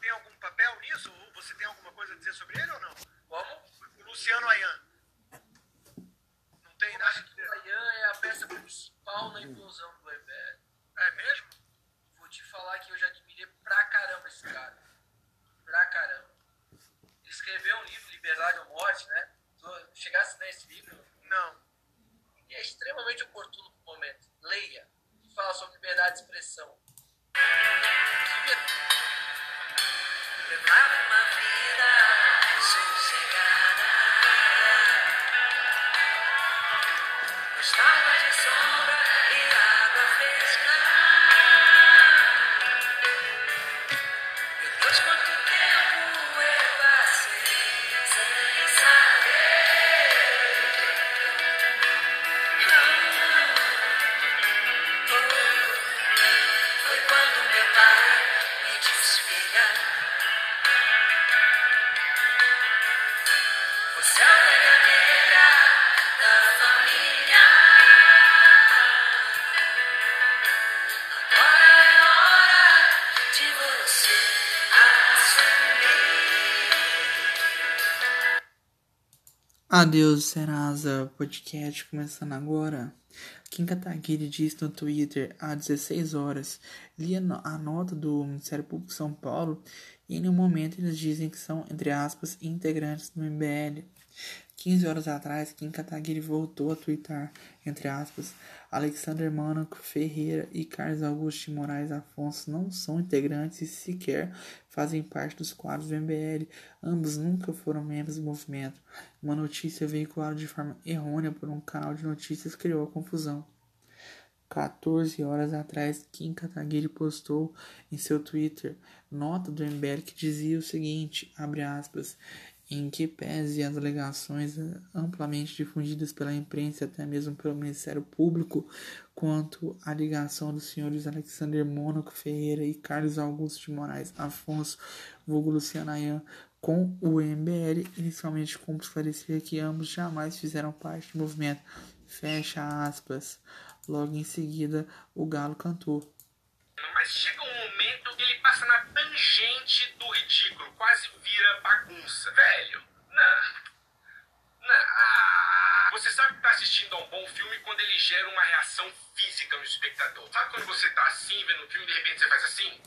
tem algum papel nisso? Ou você tem alguma coisa a dizer sobre ele ou não? Como? O Luciano Ayan. Não tem nada a dizer. Ryan é a peça principal na implosão do MBL. É mesmo? Vou te falar que eu já admirei pra caramba esse cara. Pra caramba. Ele escreveu um livro, Liberdade ou Morte, né? Chegasse nesse livro, Não. e é extremamente oportuno Adeus, Serasa Podcast começando agora. Kim Kataguiri disse no Twitter há 16 horas, li a nota do Ministério Público de São Paulo e em um momento eles dizem que são, entre aspas, integrantes do MBL. 15 horas atrás, Kim Kataguiri voltou a twittar, entre aspas, Alexander Mônaco Ferreira e Carlos Augusto Moraes Afonso não são integrantes e sequer fazem parte dos quadros do MBL. Ambos nunca foram membros do movimento. Uma notícia veiculada de forma errônea por um canal de notícias criou a confusão. 14 horas atrás, Kim Kataguiri postou em seu Twitter nota do MBL que dizia o seguinte, abre aspas, em que pese as alegações eh, amplamente difundidas pela imprensa, até mesmo pelo Ministério Público, quanto à ligação dos senhores Alexander Mônaco Ferreira e Carlos Augusto de Moraes Afonso, vulgo Luciano Ayan, com o MBL, inicialmente como esclarecer que ambos jamais fizeram parte do movimento. Fecha aspas. Logo em seguida, o Galo cantou. Mas chega um momento que ele passa na tangente do ridículo, quase vira bagunça. Velho, não. Não. Ah, Você sabe que tá assistindo a um bom filme quando ele gera uma reação física no espectador. Sabe quando você tá assim, vendo o filme e de repente você faz assim?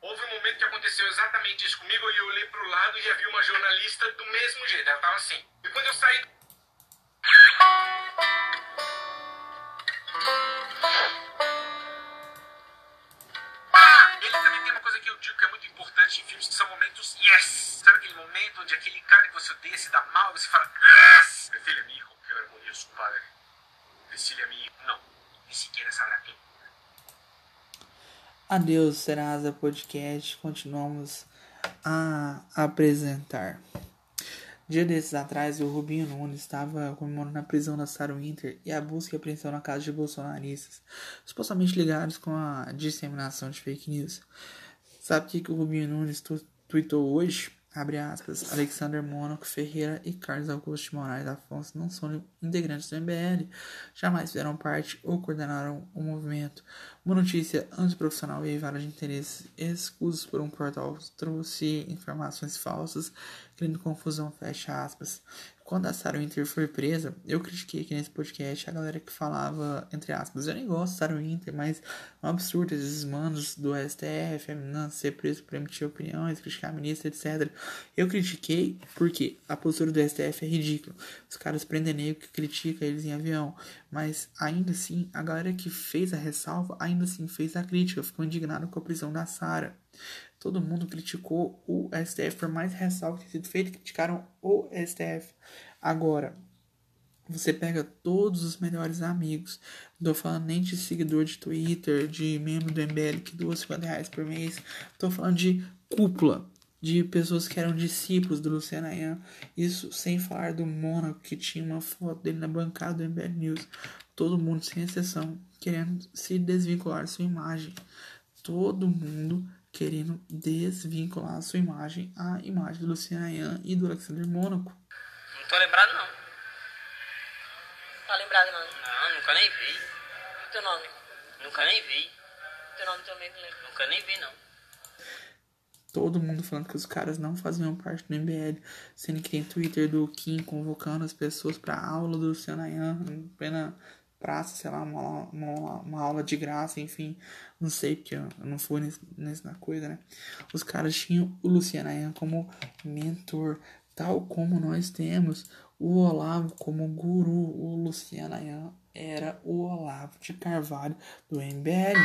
Houve um momento que aconteceu exatamente isso comigo e eu olhei pro lado e havia uma jornalista do mesmo jeito. Ela tava assim. E quando eu saí você odeia se dá mal você fala yes? Meu filho amigo, eu era isso, padre. Decile amigo, não. Ni siquiera sabrá quem. Adeus, Serasa Podcast. Continuamos a apresentar. Dia desses atrás, o Rubinho Nunes estava comemorando a prisão da Sarah Winter e a busca e apreensão na casa de bolsonaristas, supostamente ligados com a disseminação de fake news. Sabe o que, que o Rubinho Nunes tu tweetou hoje? Abre aspas, Alexander Mônaco Ferreira e Carlos Augusto Moraes Afonso não são integrantes do MBL, jamais fizeram parte ou coordenaram o movimento. Uma notícia antiprofissional e vara de interesses excusos por um portal trouxe informações falsas, criando confusão, fecha aspas. Quando a Sarah Winter foi presa, eu critiquei aqui nesse podcast a galera que falava, entre aspas, eu nem gosto de Sarah Winter, mas é um absurdo esses manos do STF, menina ser preso por emitir opiniões, criticar a ministra, etc. Eu critiquei porque a postura do STF é ridícula. Os caras prendem negro que critica eles em avião, mas ainda assim, a galera que fez a ressalva, ainda assim fez a crítica, ficou indignado com a prisão da Sarah. Todo mundo criticou o STF, por mais ressalva que tenha sido feita, criticaram o STF. Agora, você pega todos os melhores amigos, não tô falando nem de seguidor de Twitter, de membro do MBL que doa 50 reais por mês, tô falando de cúpula, de pessoas que eram discípulos do Luciano Ayan, isso sem falar do Mônaco, que tinha uma foto dele na bancada do MBL News, todo mundo, sem exceção, querendo se desvincular da sua imagem, todo mundo querendo desvincular a sua imagem à imagem do Luciano Ayan e do Alexander Mônaco. Não tô lembrado, não. Tá lembrado, não, Não, nunca nem vi. E teu nome? Nunca nem vi. Teu nome também não lembro. Nunca nem vi, não. Todo mundo falando que os caras não faziam parte do MBL, sendo que tem Twitter do Kim convocando as pessoas pra aula do Luciano Ayan, em plena praça, sei lá, uma, uma, uma aula de graça, enfim, não sei, porque eu não fui nessa coisa, né? Os caras tinham o Luciano Ayan como mentor, tal como nós temos o Olavo como guru. O Luciano Ayan era o Olavo de Carvalho do MBL.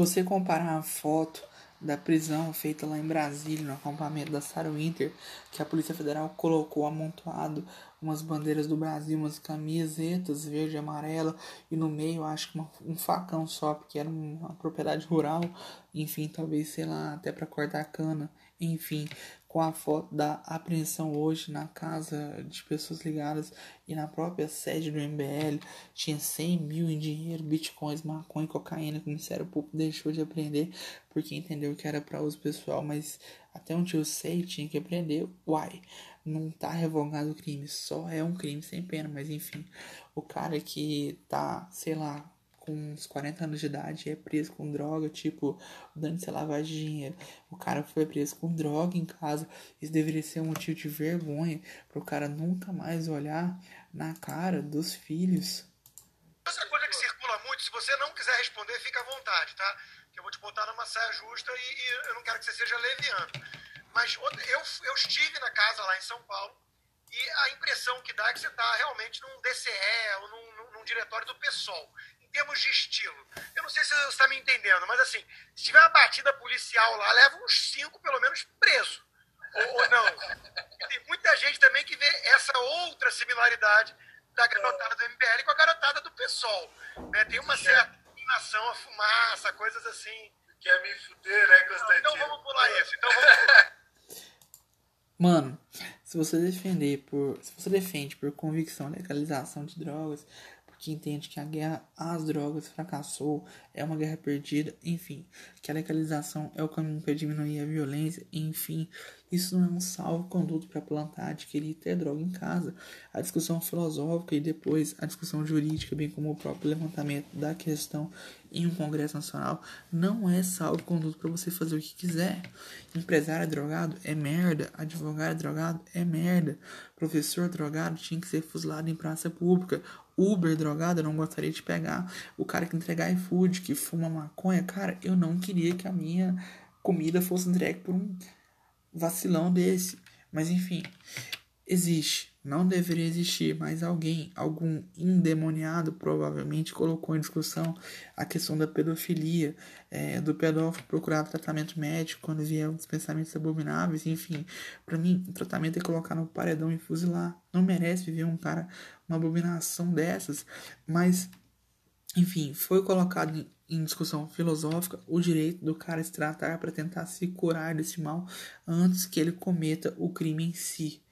Você comparar a foto da prisão feita lá em Brasília, no acampamento da Sarah Winter, que a Polícia Federal colocou amontoado umas bandeiras do Brasil, umas camisetas verde e amarela, e no meio acho que uma- um facão só, porque era uma propriedade rural, enfim, talvez, sei lá, até para cortar cana, enfim, com a foto da apreensão hoje na casa de pessoas ligadas e na própria sede do MBL, tinha 100 mil em dinheiro, bitcoins, maconha e cocaína, que o Ministério Público deixou de apreender porque entendeu que era para uso pessoal, mas até onde eu sei tinha que apreender, uai, não tá revogado o crime, só é um crime sem pena, mas enfim, o cara que tá, sei lá, com uns 40 anos de idade é preso com droga, tipo, dando se lavagem de dinheiro. O cara foi preso com droga em casa. Isso deveria ser um motivo de vergonha pro cara nunca mais olhar na cara dos filhos. Essa coisa que circula muito, se você não quiser responder, fica à vontade, tá? Que eu vou te botar numa saia justa e, e eu não quero que você seja leviano. Mas eu, eu estive na casa lá em São Paulo e a impressão que dá é que você está realmente num DCE ou num, num- num diretório do PSOL. Termos de estilo. Eu não sei se você está me entendendo, mas assim, se tiver uma batida policial lá, leva uns cinco, pelo menos, preso. Ou, ou não. Tem muita gente também que vê essa outra similaridade da garotada do MBL com a garotada do PSOL. né? Tem uma certa inclinação a fumaça, coisas assim. Quer me fuder, né, Constantino? Então vamos pular isso. Então vamos pular. Mano, se você defender por. Se você defende por convicção a legalização de drogas, porque entende que a guerra às drogas fracassou, é uma guerra perdida, enfim, que a legalização é o caminho para diminuir a violência, enfim, isso não é um salvo-conduto para plantar, adquirir e ter droga em casa. A discussão filosófica e depois a discussão jurídica, bem como o próprio levantamento da questão em um Congresso Nacional, não é salvo-conduto para você fazer o que quiser. Empresário drogado é merda, advogado drogado é merda, professor drogado tinha que ser fuzilado em praça pública, Uber drogado eu não gostaria de pegar, o cara que entrega iFood, que fuma maconha, cara, eu não queria que a minha comida fosse entregue por um vacilão desse. Mas enfim, existe. Não deveria existir, mas alguém, algum endemoniado, provavelmente colocou em discussão a questão da pedofilia, é, do pedófilo procurar tratamento médico quando vier uns pensamentos abomináveis, enfim. Pra mim, o tratamento é colocar no paredão e fuzilar. Não merece viver um cara, uma abominação dessas, mas enfim, foi colocado em- discussão filosófica o direito do cara se tratar para tentar se curar desse mal antes que ele cometa o crime em si.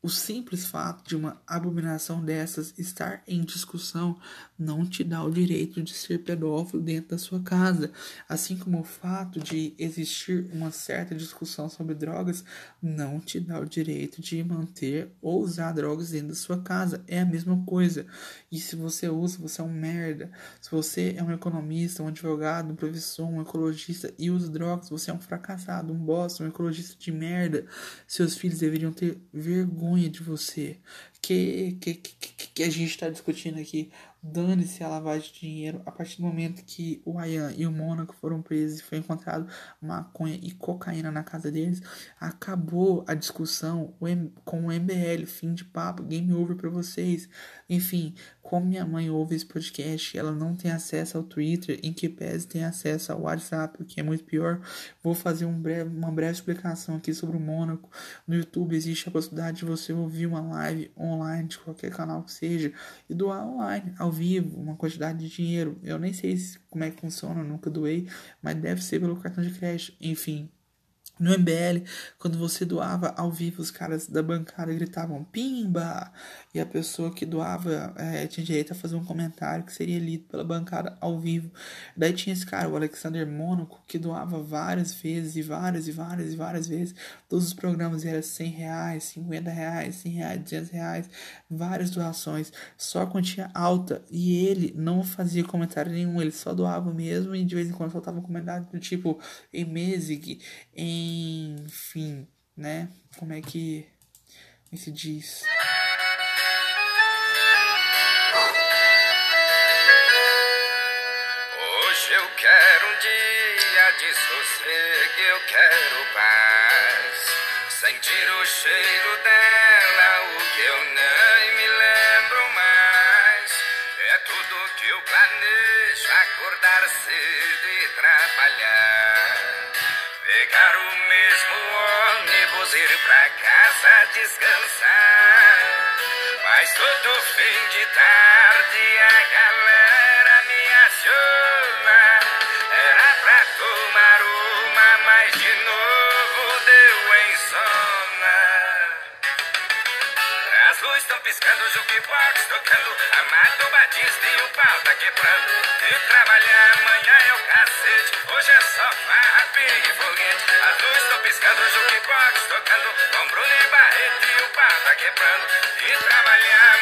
O simples fato de uma abominação dessas estar em discussão não te dá o direito de ser pedófilo dentro da sua casa. Assim como o fato de existir uma certa discussão sobre drogas não te dá o direito de manter ou usar drogas dentro da sua casa. É a mesma coisa. E se você usa, você é um merda. Se você é um economista, um advogado, um professor, um ecologista e usa drogas, você é um fracassado, um bosta, um ecologista de merda. Seus filhos deveriam ter vergonha de você. Que, que, que, que a gente está discutindo aqui. Dane-se a lavagem de dinheiro. A partir do momento que o Ayan e o Mônaco foram presos e foi encontrado maconha e cocaína na casa deles, acabou a discussão com o MBL. Fim de papo, game over para vocês. Enfim, como minha mãe ouve esse podcast, ela não tem acesso ao Twitter, em que pese tem acesso ao WhatsApp, o que é muito pior. Vou fazer um breve, uma breve explicação aqui sobre o Mônaco. No YouTube existe a possibilidade de você ouvir uma live online de qualquer canal que seja e doar online, ao vivo, uma quantidade de dinheiro. Eu nem sei como é que funciona, nunca doei, mas deve ser pelo cartão de crédito. Enfim, no MBL, quando você doava ao vivo, os caras da bancada gritavam pimba! E a pessoa que doava é, tinha direito a fazer um comentário que seria lido pela bancada ao vivo. Daí tinha esse cara, o Alexander Mônaco, que doava várias vezes, e várias, e várias, e várias vezes. Todos os programas eram 100 reais, 50 reais, 100 reais, 200 reais, várias doações, só quantia alta. E ele não fazia comentário nenhum, ele só doava mesmo e de vez em quando soltava um comentário do tipo em Mesig, em enfim, né? Como é que, se diz? Hoje eu quero um dia de sossego, eu quero paz. Sentir o cheiro dela, o que eu nem me lembro mais. É tudo que eu planejo, acordar cedo descansar. Mas todo fim de tarde a galera me aciona. Era pra tomar uma, mas de novo deu insônia. As luzes estão piscando, jukebox tocando Amado Batista e o pau tá quebrando E trabalhar amanhã é o cacete Hoje é só farra, perigo e foguete As luzes estão piscando, jukebox tocando Com Bruno e preocupar, tá quebrando e trabalhando.